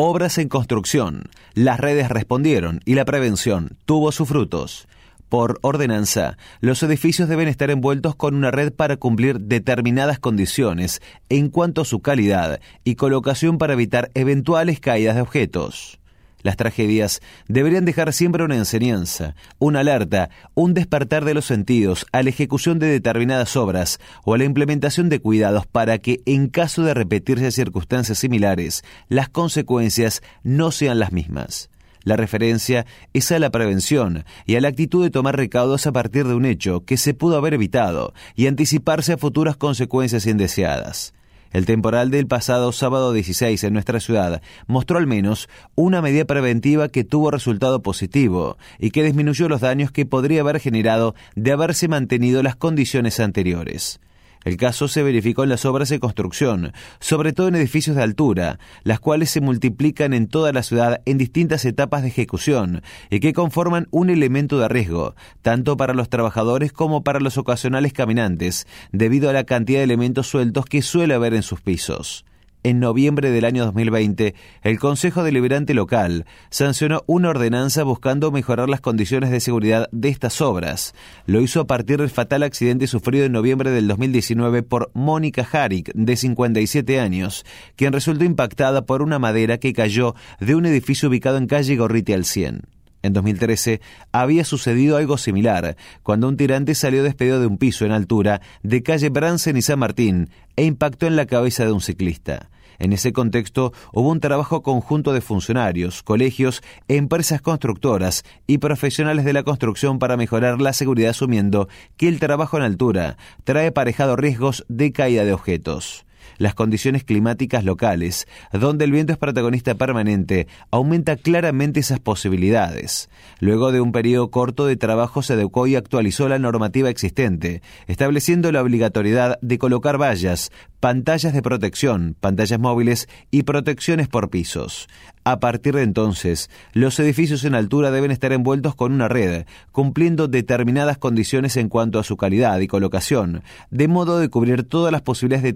Obras en construcción. Las redes respondieron y la prevención tuvo sus frutos. Por ordenanza, los edificios deben estar envueltos con una red para cumplir determinadas condiciones en cuanto a su calidad y colocación para evitar eventuales caídas de objetos. Las tragedias deberían dejar siempre una enseñanza, una alerta, un despertar de los sentidos a la ejecución de determinadas obras o a la implementación de cuidados para que, en caso de repetirse circunstancias similares, las consecuencias no sean las mismas. La referencia es a la prevención y a la actitud de tomar recaudos a partir de un hecho que se pudo haber evitado y anticiparse a futuras consecuencias indeseadas. El temporal del pasado sábado 16 en nuestra ciudad mostró al menos una medida preventiva que tuvo resultado positivo y que disminuyó los daños que podría haber generado de haberse mantenido las condiciones anteriores. El caso se verificó en las obras de construcción, sobre todo en edificios de altura, las cuales se multiplican en toda la ciudad en distintas etapas de ejecución y que conforman un elemento de riesgo, tanto para los trabajadores como para los ocasionales caminantes, debido a la cantidad de elementos sueltos que suele haber en sus pisos en noviembre del año 2020, el Consejo Deliberante Local sancionó una ordenanza buscando mejorar las condiciones de seguridad de estas obras. Lo hizo a partir del fatal accidente sufrido en noviembre del 2019 por Mónica Harik, de 57 años, quien resultó impactada por una madera que cayó de un edificio ubicado en calle Gorriti al 100. En 2013 había sucedido algo similar, cuando un tirante salió despedido de un piso en altura de calle Bransen y San Martín e impactó en la cabeza de un ciclista. En ese contexto hubo un trabajo conjunto de funcionarios, colegios, empresas constructoras y profesionales de la construcción para mejorar la seguridad asumiendo que el trabajo en altura trae aparejado riesgos de caída de objetos las condiciones climáticas locales, donde el viento es protagonista permanente, aumenta claramente esas posibilidades. Luego de un periodo corto de trabajo se adecuó y actualizó la normativa existente, estableciendo la obligatoriedad de colocar vallas, pantallas de protección, pantallas móviles y protecciones por pisos. A partir de entonces, los edificios en altura deben estar envueltos con una red, cumpliendo determinadas condiciones en cuanto a su calidad y colocación, de modo de cubrir todas las posibilidades de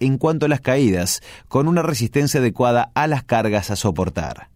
en cuanto a las caídas, con una resistencia adecuada a las cargas a soportar.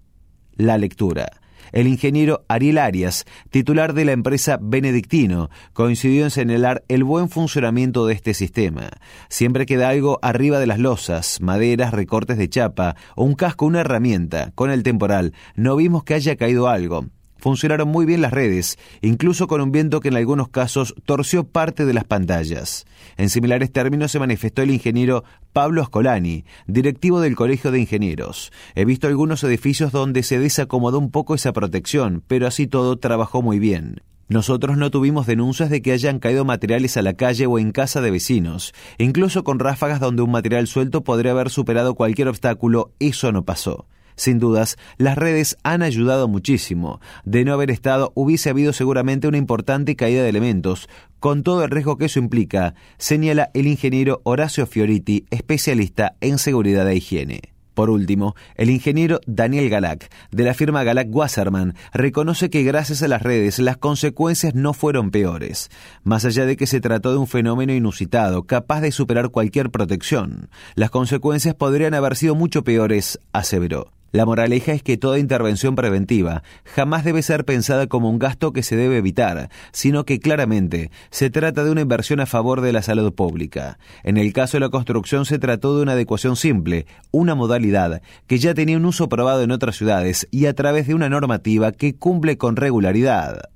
La lectura. El ingeniero Ariel Arias, titular de la empresa Benedictino, coincidió en señalar el buen funcionamiento de este sistema. Siempre queda algo arriba de las losas, maderas, recortes de chapa o un casco, una herramienta. Con el temporal no vimos que haya caído algo funcionaron muy bien las redes, incluso con un viento que en algunos casos torció parte de las pantallas. En similares términos se manifestó el ingeniero Pablo Ascolani, directivo del Colegio de Ingenieros. He visto algunos edificios donde se desacomodó un poco esa protección, pero así todo trabajó muy bien. Nosotros no tuvimos denuncias de que hayan caído materiales a la calle o en casa de vecinos. Incluso con ráfagas donde un material suelto podría haber superado cualquier obstáculo, eso no pasó. Sin dudas, las redes han ayudado muchísimo. De no haber estado, hubiese habido seguramente una importante caída de elementos, con todo el riesgo que eso implica, señala el ingeniero Horacio Fioriti, especialista en seguridad e higiene. Por último, el ingeniero Daniel Galac, de la firma Galac Wasserman, reconoce que gracias a las redes las consecuencias no fueron peores, más allá de que se trató de un fenómeno inusitado, capaz de superar cualquier protección. Las consecuencias podrían haber sido mucho peores, aseveró. La moraleja es que toda intervención preventiva jamás debe ser pensada como un gasto que se debe evitar, sino que claramente se trata de una inversión a favor de la salud pública. En el caso de la construcción se trató de una adecuación simple, una modalidad que ya tenía un uso probado en otras ciudades y a través de una normativa que cumple con regularidad.